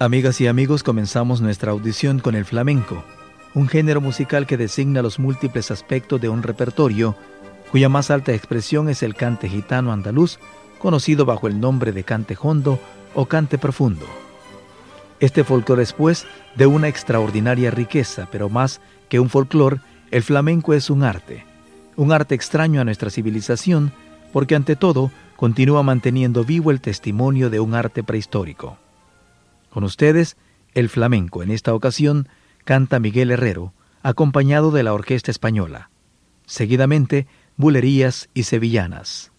Amigas y amigos, comenzamos nuestra audición con el flamenco, un género musical que designa los múltiples aspectos de un repertorio, cuya más alta expresión es el cante gitano andaluz, conocido bajo el nombre de cante hondo o cante profundo. Este folclore es, pues, de una extraordinaria riqueza, pero más que un folclore, el flamenco es un arte, un arte extraño a nuestra civilización, porque ante todo continúa manteniendo vivo el testimonio de un arte prehistórico. Con ustedes, el flamenco. En esta ocasión canta Miguel Herrero, acompañado de la Orquesta Española. Seguidamente, bulerías y sevillanas.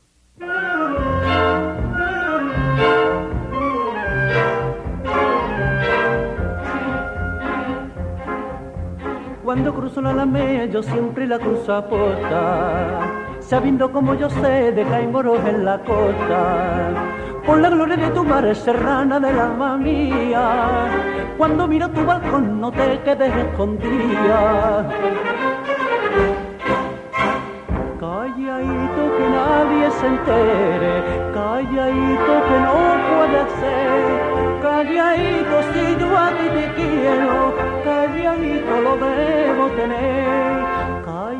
Cuando cruzo la alameda yo siempre la cruzo a posta, sabiendo como yo sé de moros en la costa por la gloria de tu madre serrana del alma mía. Cuando miro tu balcón no te quedes escondida. Calladito que nadie se entere, calladito que no puede ser, calladito si yo a ti te quiero, calladito lo debo tener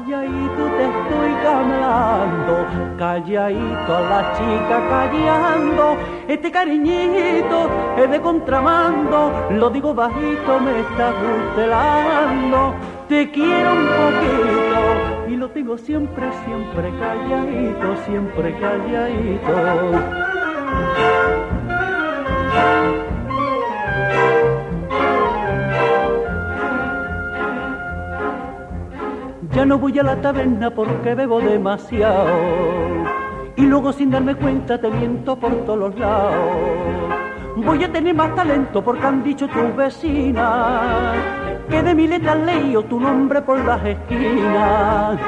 calladito te estoy camelando, calladito la chica callando, este cariñito es de contramando, lo digo bajito, me está gustelando, te quiero un poquito y lo tengo siempre, siempre calladito, siempre calladito. Ya no voy a la taberna porque bebo demasiado. Y luego sin darme cuenta te miento por todos los lados. Voy a tener más talento porque han dicho tus vecinas que de mi letra leído tu nombre por las esquinas.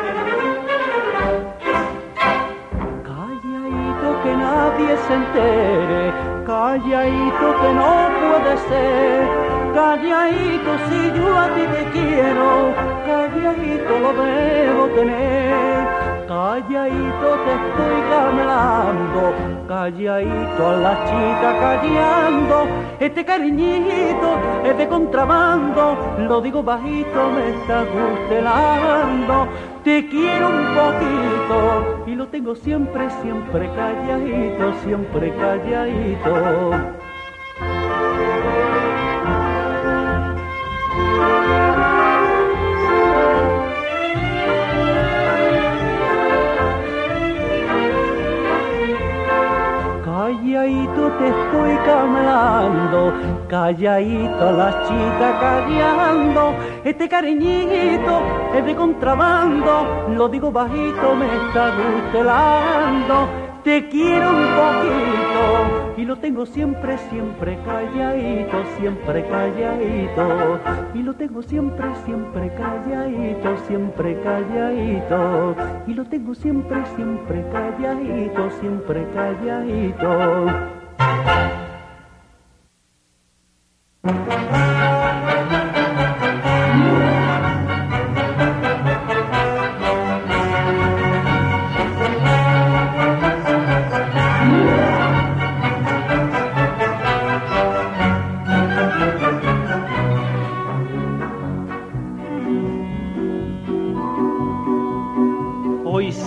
Calladito que nadie se entere, calladito que no puede ser calladito si yo a ti te quiero, calladito lo debo tener, calladito te estoy camelando, calladito a la chica callando, este cariñito es de contrabando, lo digo bajito, me está gustelando, te quiero un poquito y lo tengo siempre, siempre calladito, siempre calladito. Estoy camelando, calladito la chica callando, este cariñito es de contrabando, lo digo bajito, me está gustelando, te quiero un poquito y lo tengo siempre, siempre calladito, siempre calladito. Y lo tengo siempre, siempre calladito, siempre calladito. Y lo tengo siempre, siempre calladito, siempre calladito.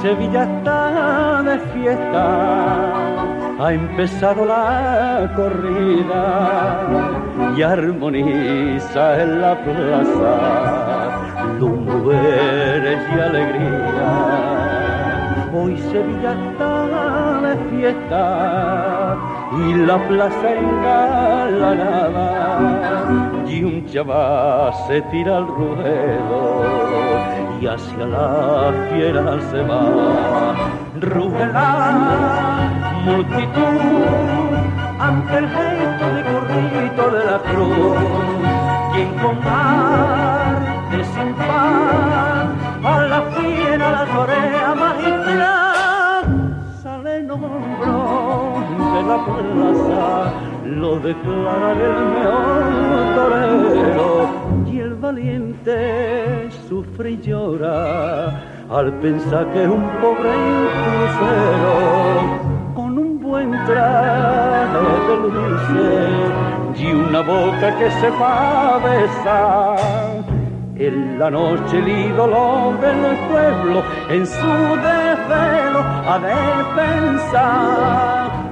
Sevilla está de fiesta, ha empezado la corrida y armoniza en la plaza lumberes y alegría. Hoy Sevilla está de fiesta y la plaza engalanada y un chaval se tira al ruedo y hacia la fiera se va. Ruge la multitud ante el gesto de de la cruz, quien con de sin pan a la fiera la torea magistral sale nombró de la plaza, lo declara el mejor torero y el valiente sufre y llora al pensar que un pobre crucero buen traje de dulce y una boca que se va a besar. En la noche el ídolo del pueblo en su desvelo a de lo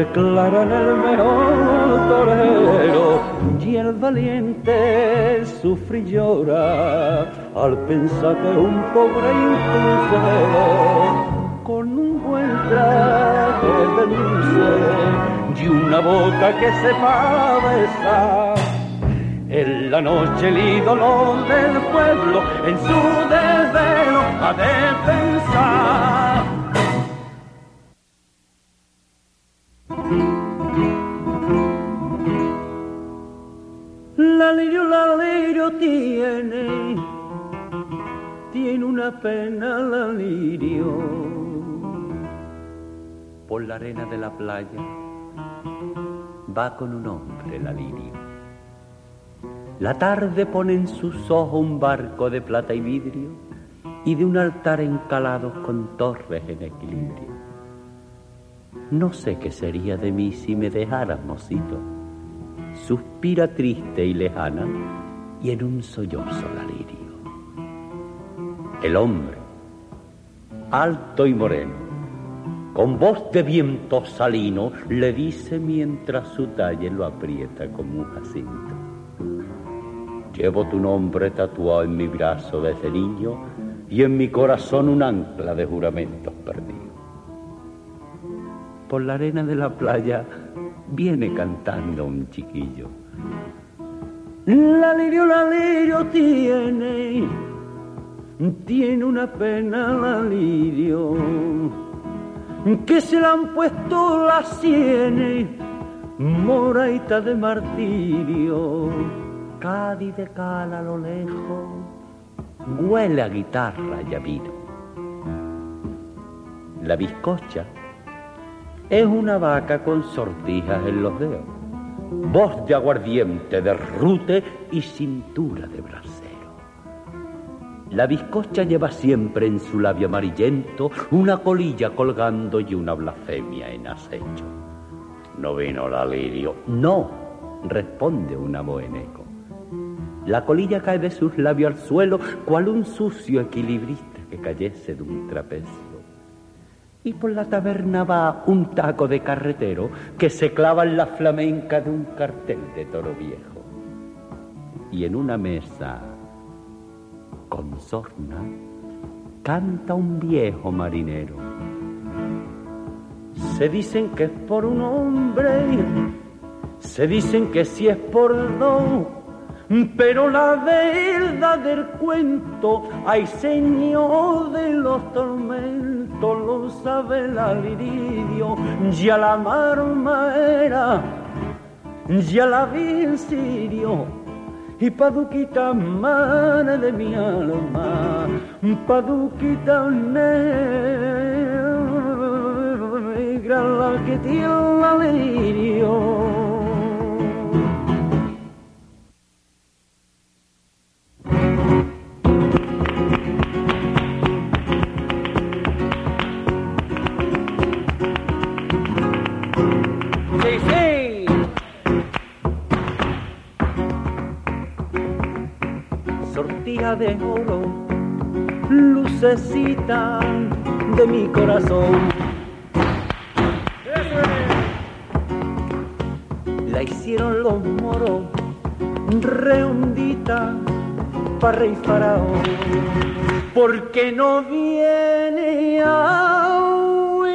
declaran el mejor torero. Y el valiente sufre y llora al pensar que un pobre impulsero con un buen traje de dulce y una boca que sepa besar. En la noche el ídolo del pueblo en su desvelo a defensar La lirio, la lirio tiene, tiene una pena la lirio. Por la arena de la playa va con un hombre la lirio. La tarde pone en sus ojos un barco de plata y vidrio y de un altar encalado con torres en equilibrio. No sé qué sería de mí si me dejaras, mocito suspira triste y lejana y en un sollozo la lirio. El hombre, alto y moreno, con voz de viento salino, le dice mientras su talle lo aprieta como un jacinto. Llevo tu nombre tatuado en mi brazo desde niño y en mi corazón un ancla de juramentos perdidos. Por la arena de la playa viene cantando un chiquillo. La lirio, la lirio tiene, tiene una pena la lirio, que se le han puesto las sienes, moraita de martirio, Cádiz de cala a lo lejos, huele a guitarra y a vino. La bizcocha es una vaca con sortijas en los dedos, voz de aguardiente, de rute y cintura de brasero. La bizcocha lleva siempre en su labio amarillento una colilla colgando y una blasfemia en acecho. No vino la lirio, no, responde una boeneco. La colilla cae de sus labios al suelo, cual un sucio equilibrista que cayese de un trapecio y por la taberna va un taco de carretero que se clava en la flamenca de un cartel de toro viejo. Y en una mesa con sorna canta un viejo marinero. Se dicen que es por un hombre, se dicen que si es por dos, pero la verdad del cuento, hay señor de los tormentos lo sabe la liridio, ya la marmera, ya la vi en sirio, y paduquita madre de mi alma, paduquita negra la que tiene la lirio. De oro, lucecita de mi corazón. La hicieron los moros, redondita para rey faraón, porque no viene a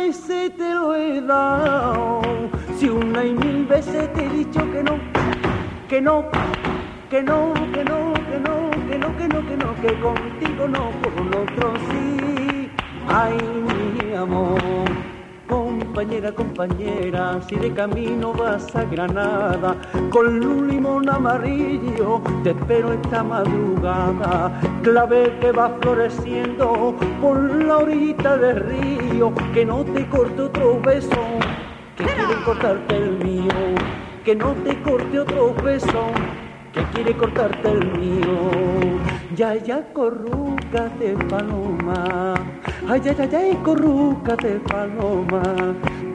ese te lo he dado, si una y mil veces te he dicho que no, que no, que no, que no, que no, que no, que no, que no, que contigo no, con otro sí, ay mi amor. Compañera, compañera, si de camino vas a Granada, con un limón amarillo te espero esta madrugada. Clave que va floreciendo por la orillita del río, que no te corte otro beso, que quiere cortarte el mío, que no te corte otro beso que quiere cortarte el mío. Ya, ya, corrúcate, paloma. Ay, ya, ya, ya, corrúcate, paloma.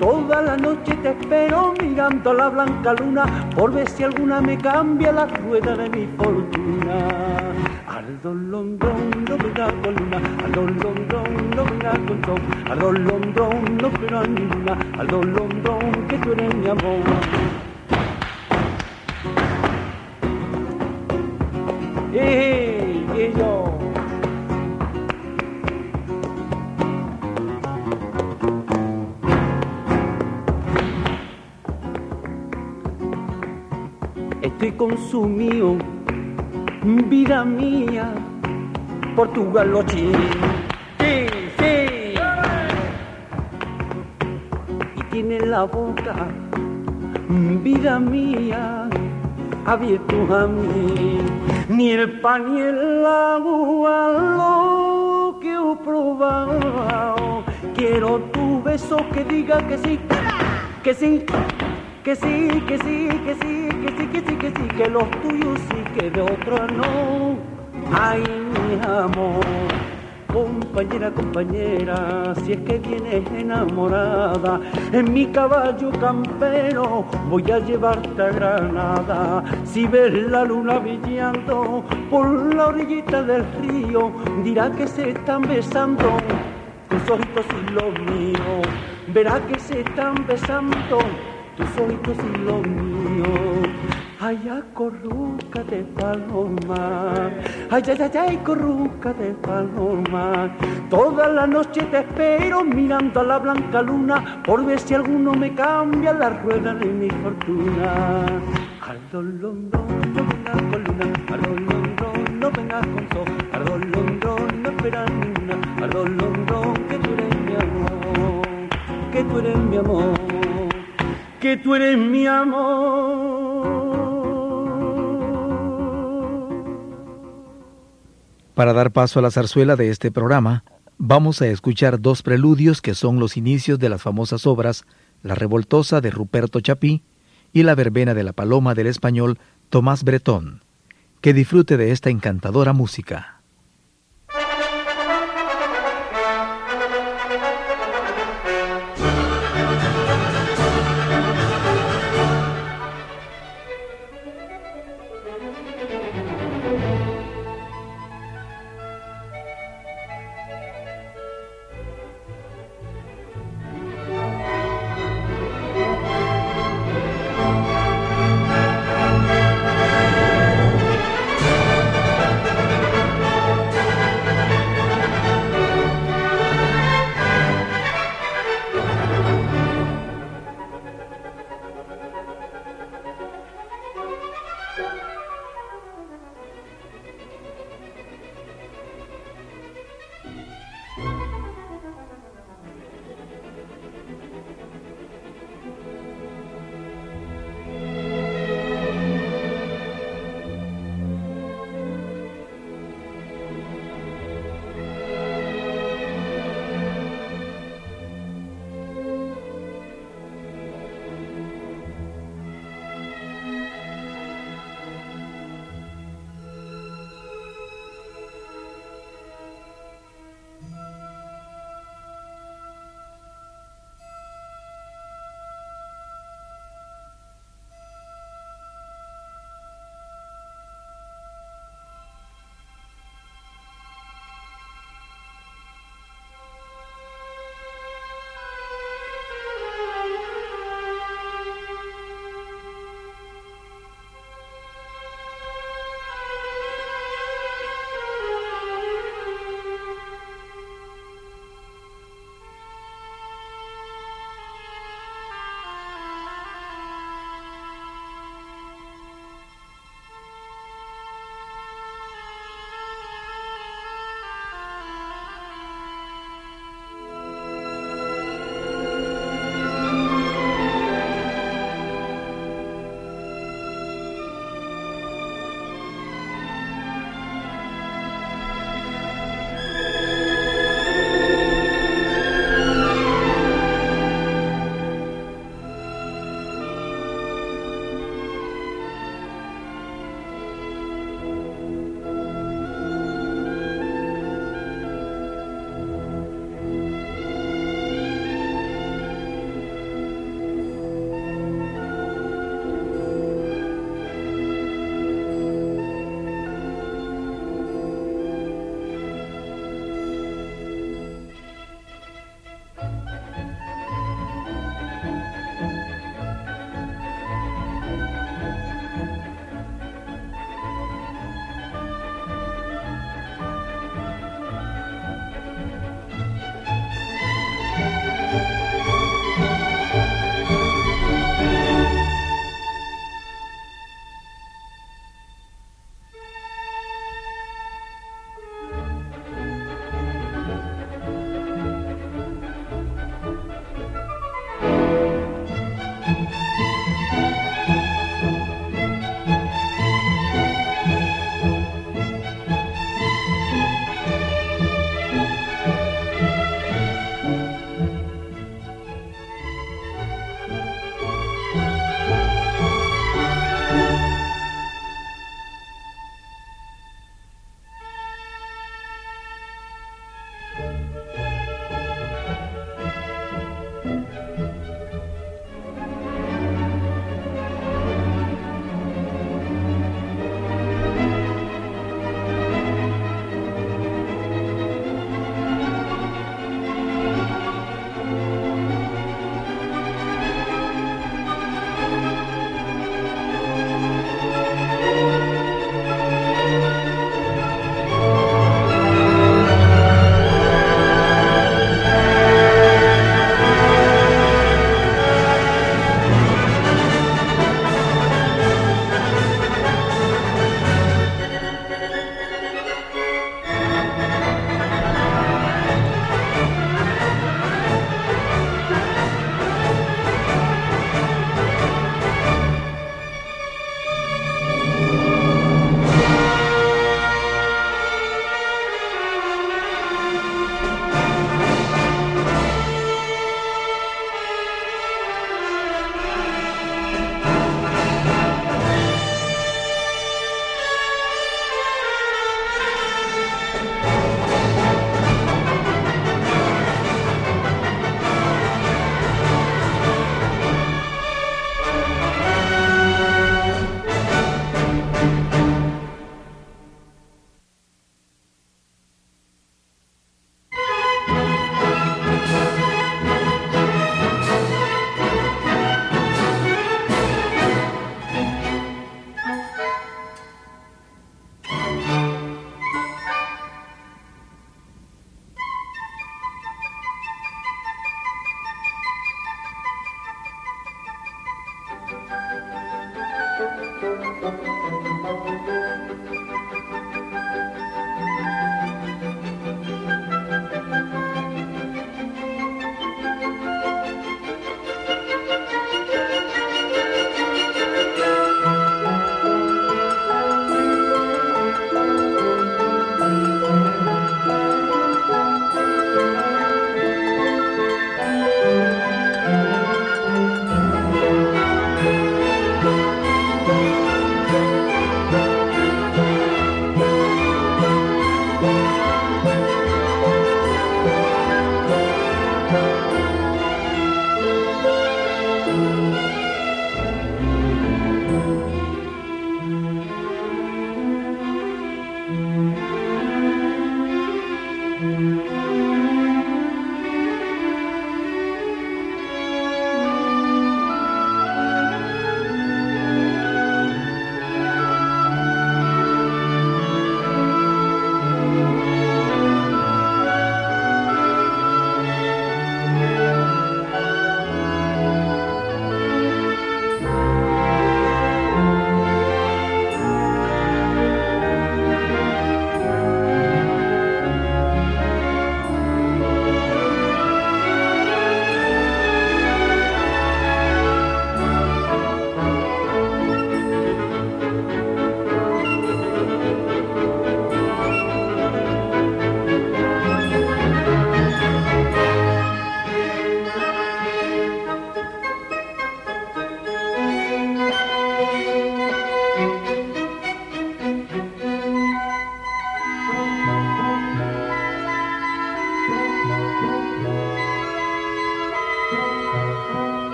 Toda la noche te espero mirando la blanca luna por ver si alguna me cambia la rueda de mi fortuna. Al dolondrón no venga con luna, al dolondrón no venga con sol, al dolondrón no espero ni luna, al dolondrón que tú eres mi amor. y Estoy consumido, vida mía, por tu galochín. Sí, sí. Y tiene la boca, vida mía, abierto a mí ni el pan ni el agua lo que he probado. Quiero tu beso que diga que sí, que sí, que sí, que sí, que sí, que sí, que sí, que sí, que los tuyos sí, que de otro no. Ay, mi amor compañera, compañera, si es que vienes enamorada, en mi caballo campero voy a llevarte a Granada. Si ves la luna brillando por la orillita del río, dirá que se están besando tus ojitos y los míos. Verá que se están besando tus ojitos y los míos. Ay, corruca de paloma, ay, ay, ay, ay, corruca de paloma. Toda la noche te espero mirando a la blanca luna por ver si alguno me cambia la rueda de mi fortuna. Al dolondón no vengas con luna, al dolondón no vengas con sol, al dolondón no esperas ninguna, al dolondón que tú eres mi amor, que tú eres mi amor, que tú eres mi amor. Para dar paso a la zarzuela de este programa, vamos a escuchar dos preludios que son los inicios de las famosas obras La Revoltosa de Ruperto Chapí y La Verbena de la Paloma del español Tomás Bretón. Que disfrute de esta encantadora música.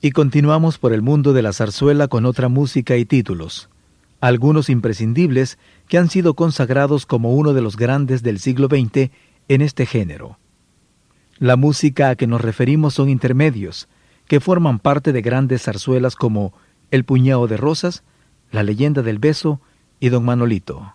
Y continuamos por el mundo de la zarzuela con otra música y títulos, algunos imprescindibles que han sido consagrados como uno de los grandes del siglo XX en este género. La música a que nos referimos son intermedios, que forman parte de grandes zarzuelas como El puñado de rosas, La leyenda del beso y Don Manolito.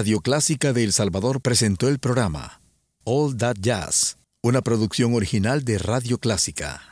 Radio Clásica de El Salvador presentó el programa All That Jazz, una producción original de Radio Clásica.